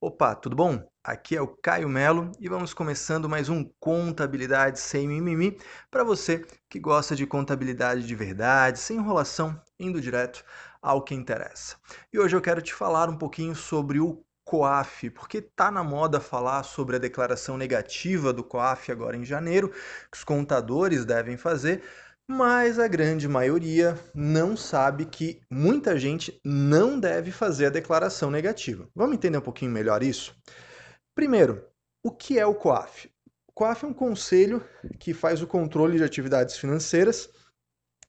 Opa, tudo bom? Aqui é o Caio Melo e vamos começando mais um Contabilidade Sem Mimimi para você que gosta de contabilidade de verdade, sem enrolação, indo direto ao que interessa. E hoje eu quero te falar um pouquinho sobre o COAF, porque tá na moda falar sobre a declaração negativa do COAF agora em janeiro, que os contadores devem fazer, mas a grande maioria não sabe que muita gente não deve fazer a declaração negativa. Vamos entender um pouquinho melhor isso? Primeiro, o que é o COAF? O COAF é um conselho que faz o controle de atividades financeiras.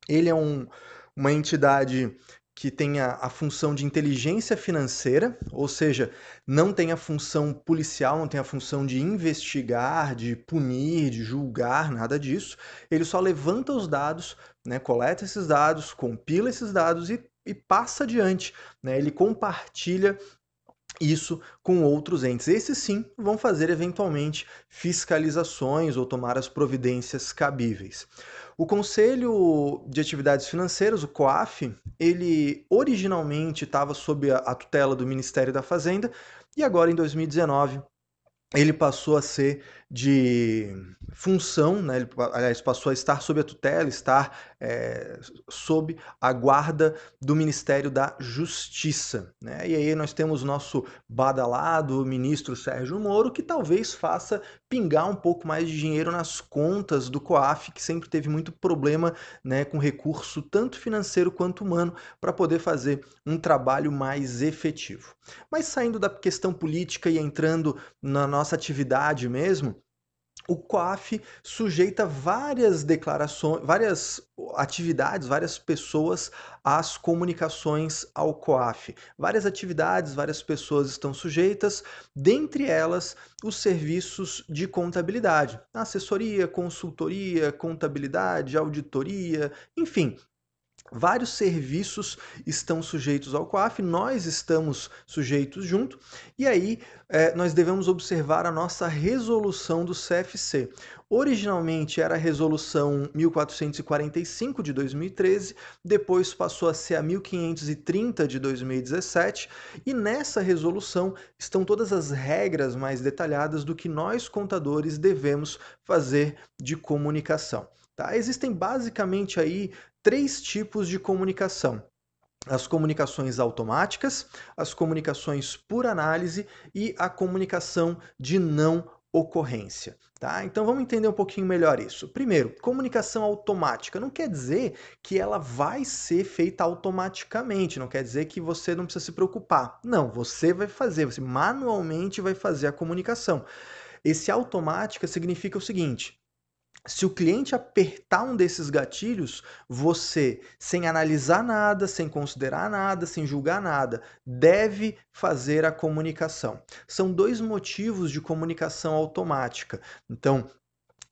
Ele é um, uma entidade que tenha a função de inteligência financeira, ou seja, não tem a função policial, não tem a função de investigar, de punir, de julgar, nada disso. Ele só levanta os dados, né, coleta esses dados, compila esses dados e, e passa adiante. Né, ele compartilha isso com outros entes. Esses sim vão fazer eventualmente fiscalizações ou tomar as providências cabíveis. O Conselho de Atividades Financeiras, o COAF, ele originalmente estava sob a, tutela do Ministério da Fazenda e agora em 2019 ele passou a ser de função, né? ele, aliás, passou a estar sob a tutela, estar é, sob a guarda do Ministério da Justiça. Né? E aí nós temos nosso badalado ministro Sérgio Moro, que talvez faça pingar um pouco mais de dinheiro nas contas do COAF, que sempre teve muito problema né, com recurso tanto financeiro quanto humano para poder fazer um trabalho mais efetivo. Mas saindo da questão política e entrando na nossa atividade mesmo, o COAF sujeita várias declarações, várias atividades, várias pessoas às comunicações ao COAF. Várias atividades, várias pessoas estão sujeitas, dentre elas os serviços de contabilidade, assessoria, consultoria, contabilidade, auditoria, enfim, Vários serviços estão sujeitos ao COAF, nós estamos sujeitos junto, e aí é, nós devemos observar a nossa resolução do CFC. Originalmente era a resolução 1445 de 2013, depois passou a ser a 1530 de 2017, e nessa resolução estão todas as regras mais detalhadas do que nós contadores devemos fazer de comunicação. Tá? Existem basicamente aí três tipos de comunicação. As comunicações automáticas, as comunicações por análise e a comunicação de não ocorrência. Tá? Então vamos entender um pouquinho melhor isso. Primeiro, comunicação automática não quer dizer que ela vai ser feita automaticamente, não quer dizer que você não precisa se preocupar. Não, você vai fazer, você manualmente vai fazer a comunicação. Esse automática significa o seguinte: se o cliente apertar um desses gatilhos, você, sem analisar nada, sem considerar nada, sem julgar nada, deve fazer a comunicação. São dois motivos de comunicação automática. Então,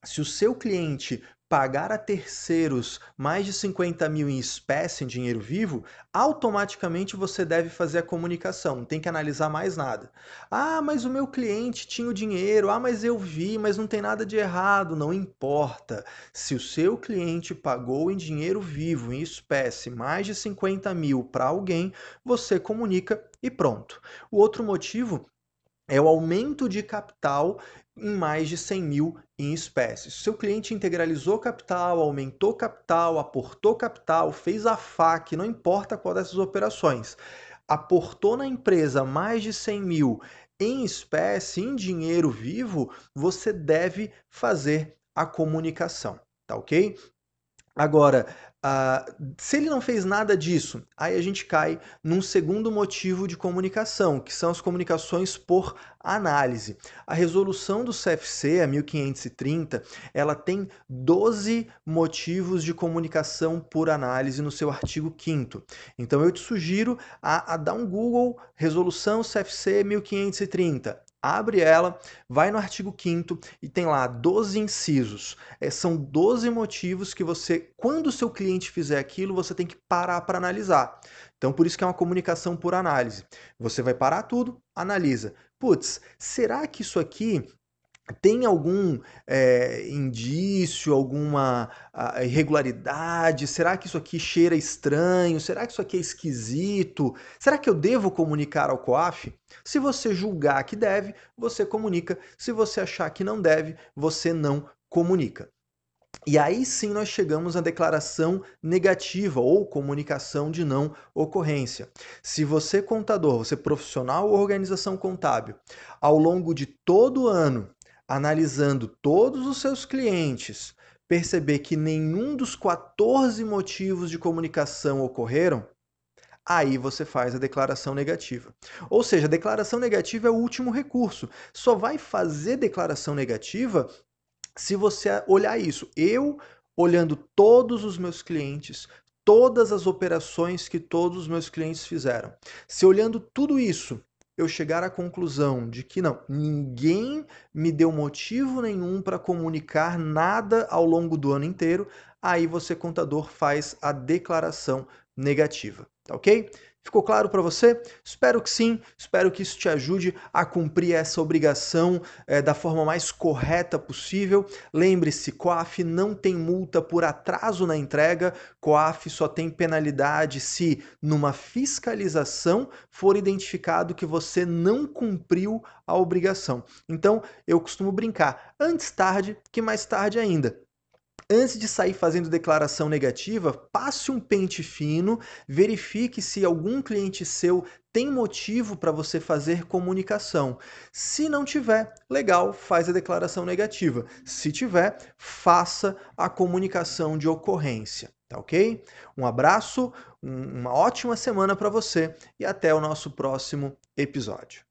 se o seu cliente pagar a terceiros mais de 50 mil em espécie, em dinheiro vivo, automaticamente você deve fazer a comunicação, não tem que analisar mais nada. Ah, mas o meu cliente tinha o dinheiro, ah, mas eu vi, mas não tem nada de errado, não importa. Se o seu cliente pagou em dinheiro vivo, em espécie, mais de 50 mil para alguém, você comunica e pronto. O outro motivo é o aumento de capital em mais de 100 mil em espécies. Seu cliente integralizou capital, aumentou capital, aportou capital, fez a FAC, não importa qual dessas operações, aportou na empresa mais de 100 mil em espécie, em dinheiro vivo, você deve fazer a comunicação, tá ok? Agora, uh, se ele não fez nada disso, aí a gente cai num segundo motivo de comunicação, que são as comunicações por análise. A resolução do CFC, a 1530, ela tem 12 motivos de comunicação por análise no seu artigo 5 Então eu te sugiro a, a dar um Google, resolução CFC 1530 abre ela, vai no artigo 5 e tem lá 12 incisos. É, são 12 motivos que você, quando o seu cliente fizer aquilo, você tem que parar para analisar. Então, por isso que é uma comunicação por análise. Você vai parar tudo, analisa. Putz, será que isso aqui tem algum é, indício, alguma irregularidade? Será que isso aqui cheira estranho? Será que isso aqui é esquisito? Será que eu devo comunicar ao COAF? Se você julgar que deve, você comunica. Se você achar que não deve, você não comunica. E aí sim nós chegamos à declaração negativa ou comunicação de não ocorrência. Se você contador, você profissional ou organização contábil, ao longo de todo o ano analisando todos os seus clientes, perceber que nenhum dos 14 motivos de comunicação ocorreram, aí você faz a declaração negativa. Ou seja, a declaração negativa é o último recurso. Só vai fazer declaração negativa se você olhar isso. Eu olhando todos os meus clientes, todas as operações que todos os meus clientes fizeram. Se olhando tudo isso, eu chegar à conclusão de que não, ninguém me deu motivo nenhum para comunicar nada ao longo do ano inteiro, aí você, contador, faz a declaração negativa, tá ok? Ficou claro para você? Espero que sim, espero que isso te ajude a cumprir essa obrigação é, da forma mais correta possível. Lembre-se, COAF não tem multa por atraso na entrega, COAF só tem penalidade se numa fiscalização for identificado que você não cumpriu a obrigação. Então, eu costumo brincar, antes tarde que mais tarde ainda. Antes de sair fazendo declaração negativa, passe um pente fino, verifique se algum cliente seu tem motivo para você fazer comunicação. Se não tiver, legal, faz a declaração negativa. Se tiver, faça a comunicação de ocorrência, tá ok? Um abraço, uma ótima semana para você e até o nosso próximo episódio.